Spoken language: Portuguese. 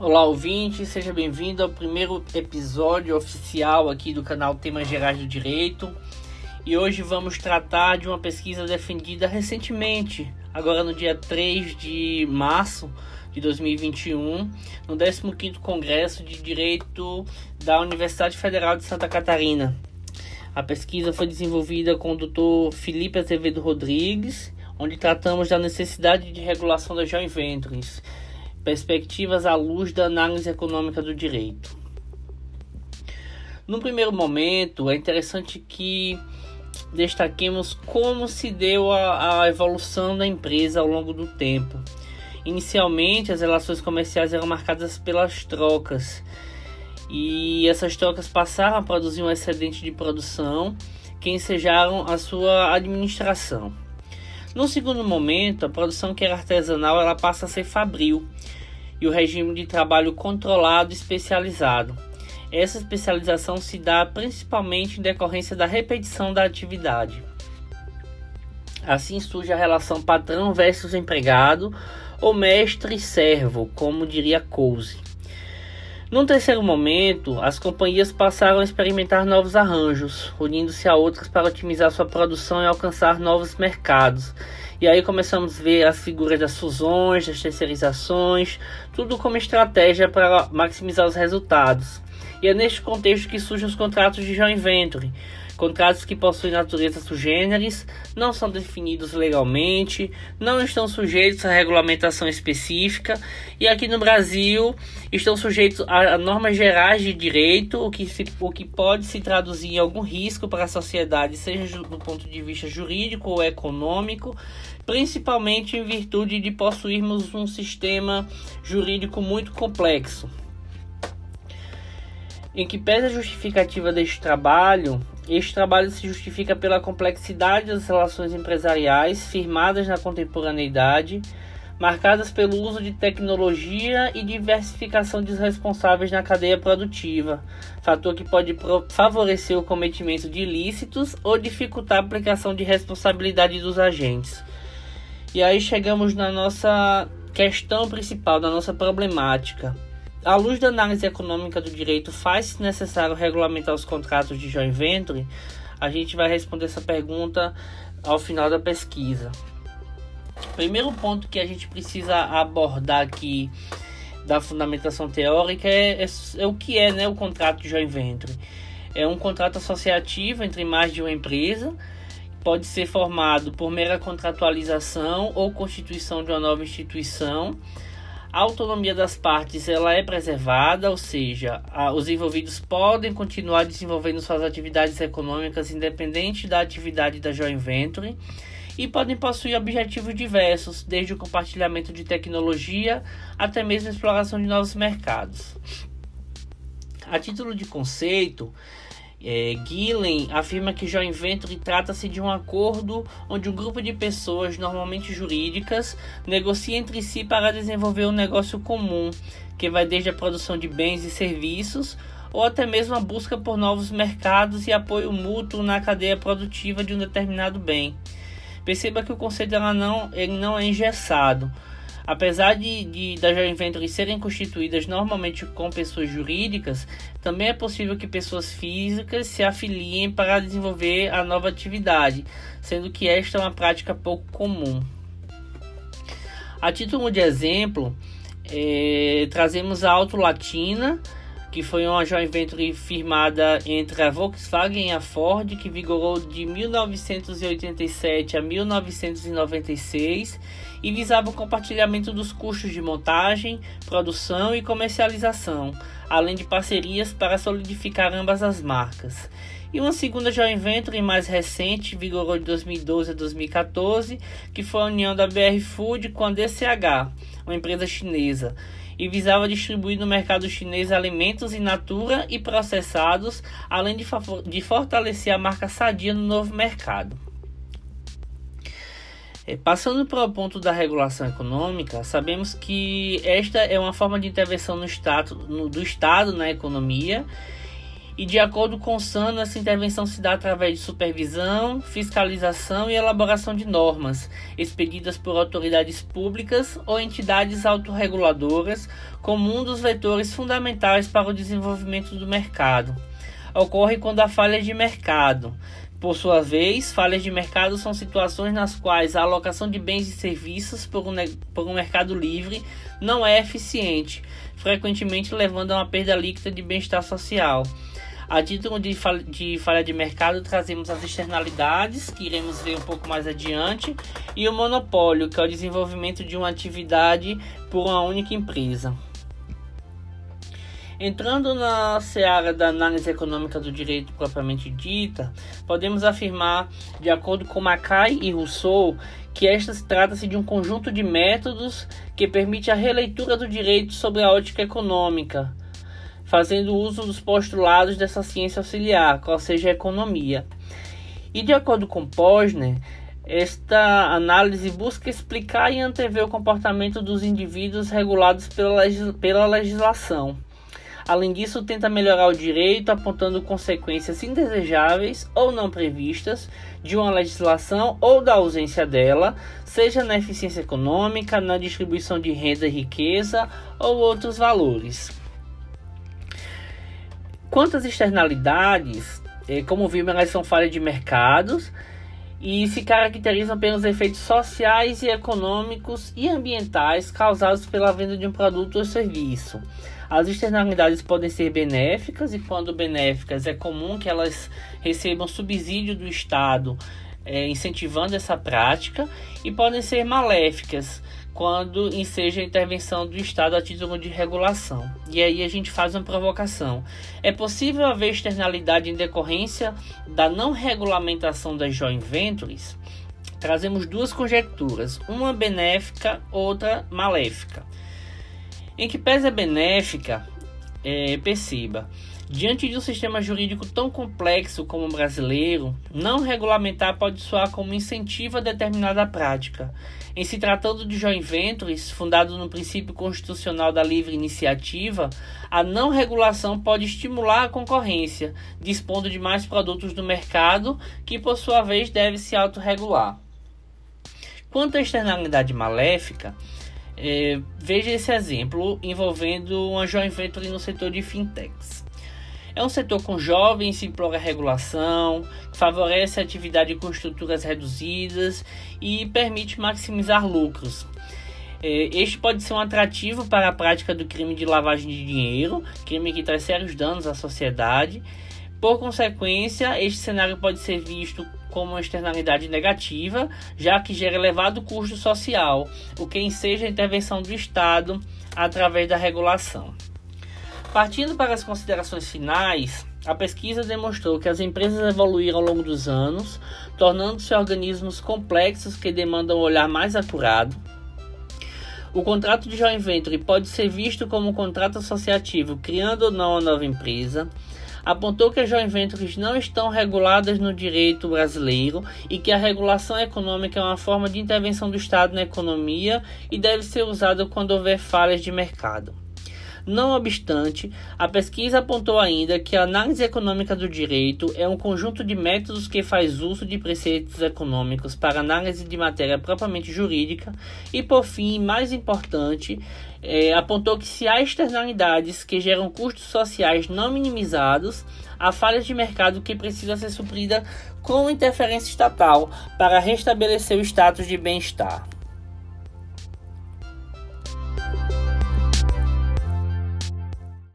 Olá, ouvinte, seja bem-vindo ao primeiro episódio oficial aqui do canal Temas Gerais do Direito. E hoje vamos tratar de uma pesquisa defendida recentemente, agora no dia 3 de março de 2021, no 15º Congresso de Direito da Universidade Federal de Santa Catarina. A pesquisa foi desenvolvida com o Dr. Felipe Azevedo Rodrigues, onde tratamos da necessidade de regulação das joint ventures Perspectivas à luz da análise econômica do direito. No primeiro momento, é interessante que destaquemos como se deu a, a evolução da empresa ao longo do tempo. Inicialmente, as relações comerciais eram marcadas pelas trocas, e essas trocas passaram a produzir um excedente de produção que ensejaram a sua administração. No segundo momento, a produção que era artesanal ela passa a ser fabril e o regime de trabalho controlado e especializado. Essa especialização se dá principalmente em decorrência da repetição da atividade. Assim surge a relação patrão versus empregado ou mestre-servo, como diria Coase. Num terceiro momento, as companhias passaram a experimentar novos arranjos, unindo-se a outras para otimizar sua produção e alcançar novos mercados, e aí começamos a ver as figuras das fusões, das terceirizações, tudo como estratégia para maximizar os resultados. E é neste contexto que surgem os contratos de joint venture, contratos que possuem natureza sugêneres, não são definidos legalmente, não estão sujeitos a regulamentação específica e aqui no Brasil estão sujeitos a, normas gerais de direito, o que, se, o que pode se traduzir em algum risco para a sociedade, seja do ponto de vista jurídico ou econômico, principalmente em virtude de possuirmos um sistema jurídico muito complexo. Em que pese a justificativa deste trabalho, este trabalho se justifica pela complexidade das relações empresariais firmadas na contemporaneidade, marcadas pelo uso de tecnologia e diversificação dos responsáveis na cadeia produtiva, fator que pode favorecer o cometimento de ilícitos ou dificultar a aplicação de responsabilidade dos agentes. E aí chegamos na nossa questão principal, da nossa problemática à luz da análise econômica do direito, faz-se necessário regulamentar os contratos de joint venture? A gente vai responder essa pergunta ao final da pesquisa. Primeiro ponto que a gente precisa abordar aqui da fundamentação teórica é, é, é, o que é né, o contrato de joint venture. É um contrato associativo entre mais de uma empresa, pode ser formado por mera contratualização ou constituição de uma nova instituição a autonomia das partes ela é preservada, ou seja, a, os envolvidos podem continuar desenvolvendo suas atividades econômicas independente da atividade da joint venture e podem possuir objetivos diversos, desde o compartilhamento de tecnologia até mesmo a exploração de novos mercados. A título de conceito, é, Gillen afirma que joint venture trata-se de um acordo onde um grupo de pessoas, normalmente jurídicas, negocia entre si para desenvolver um negócio comum, que vai desde a produção de bens e serviços ou até mesmo a busca por novos mercados e apoio mútuo na cadeia produtiva de um determinado bem. Perceba que o conceito ela não, ele não é engessado. Apesar de, de das joint ventures serem constituídas normalmente com pessoas jurídicas, também é possível que pessoas físicas se afiliem para desenvolver a nova atividade, sendo que esta é uma prática pouco comum. A título de exemplo, é, trazemos a Auto Latina, que foi uma joint venture firmada entre a Volkswagen e a Ford, que vigorou de 1987 a 1996 e visava o compartilhamento dos custos de montagem, produção e comercialização, além de parcerias para solidificar ambas as marcas. E uma segunda joint venture mais recente, vigorou de 2012 a 2014, que foi a união da BR Food com a DCH, uma empresa chinesa, e visava distribuir no mercado chinês alimentos in natura e processados, além de, de fortalecer a marca Sadia no novo mercado. É, passando para o ponto da regulação econômica, sabemos que esta é uma forma de intervenção no no, do Estado na economia E de acordo com o SANO, essa intervenção se dá através de supervisão, fiscalização e elaboração de normas, expedidas por autoridades públicas ou entidades autorreguladoras, como um dos vetores fundamentais para o desenvolvimento do mercado. Ocorre quando há falhas de mercado. Por sua vez, falhas de mercado são situações nas quais a alocação de bens e serviços por um, por um mercado livre não é eficiente, frequentemente levando a uma perda líquida de bem-estar social. A título de, falha, de falha de mercado, trazemos as externalidades, que iremos ver um pouco mais adiante, e o monopólio, que é o desenvolvimento de uma atividade por uma única empresa. Entrando na seara da análise econômica do direito propriamente dita, podemos afirmar, de acordo com Mackay e Rousseau, que esta trata-se de um conjunto de métodos que permite a releitura do direito sobre a ótica econômica, fazendo uso dos postulados dessa ciência auxiliar, qual seja a economia. E de acordo com Posner, esta análise busca explicar e antever o comportamento dos indivíduos regulados pela, pela legislação. Além disso, tenta melhorar o direito, apontando consequências indesejáveis ou não previstas de uma legislação ou da ausência dela, seja na eficiência econômica, na distribuição de renda e riqueza ou outros valores. Quanto às externalidades, é, como vimos, elas são falhas de mercados e se caracterizam pelos efeitos sociais e econômicos e ambientais causados pela venda de um produto ou serviço. As externalidades podem ser benéficas e, quando benéficas, é comum que elas recebam subsídio do Estado é, incentivando essa prática, e podem ser maléficas, quando enseja a intervenção do Estado a título de regulação. E aí a gente faz uma provocação. É possível haver externalidade em decorrência da não regulamentação das joint ventures? Trazemos duas conjecturas, uma benéfica, outra maléfica. Em que pese a benéfica, é, perceba, Diante de um sistema jurídico tão complexo como o brasileiro, não regulamentar pode soar como incentivo a determinada prática. Em se tratando de joint ventures, fundado no princípio constitucional da livre iniciativa, a não regulação pode estimular a concorrência, dispondo de mais produtos no mercado, que por sua vez deve se autorregular. Quanto à externalidade maléfica, é, veja esse exemplo envolvendo uma joint venture no setor de fintechs. É um setor com jovens, implora regulação, favorece a atividade com estruturas reduzidas e permite maximizar lucros. É, este pode ser um atrativo para a prática do crime de lavagem de dinheiro, crime que traz sérios danos à sociedade. Por consequência, este cenário pode ser visto como uma externalidade negativa, já que gera elevado custo social, o que enseja a intervenção do Estado através da regulação. Partindo para as considerações finais, a pesquisa demonstrou que as empresas evoluíram ao longo dos anos, tornando-se organismos complexos que demandam um olhar mais acurado. O contrato de joint venture pode ser visto como um contrato associativo, criando ou não uma nova empresa. Apontou que as joint ventures não estão reguladas no direito brasileiro e que a regulação econômica é uma forma de intervenção do Estado na economia e deve ser usada quando houver falhas de mercado. Não obstante, a pesquisa apontou ainda que a análise econômica do direito é um conjunto de métodos que faz uso de preceitos econômicos para análise de matéria propriamente jurídica e, por fim, mais importante, é, apontou que se há externalidades que geram custos sociais não minimizados, há falhas de mercado que precisa ser suprida com interferência estatal para restabelecer o status de bem-estar.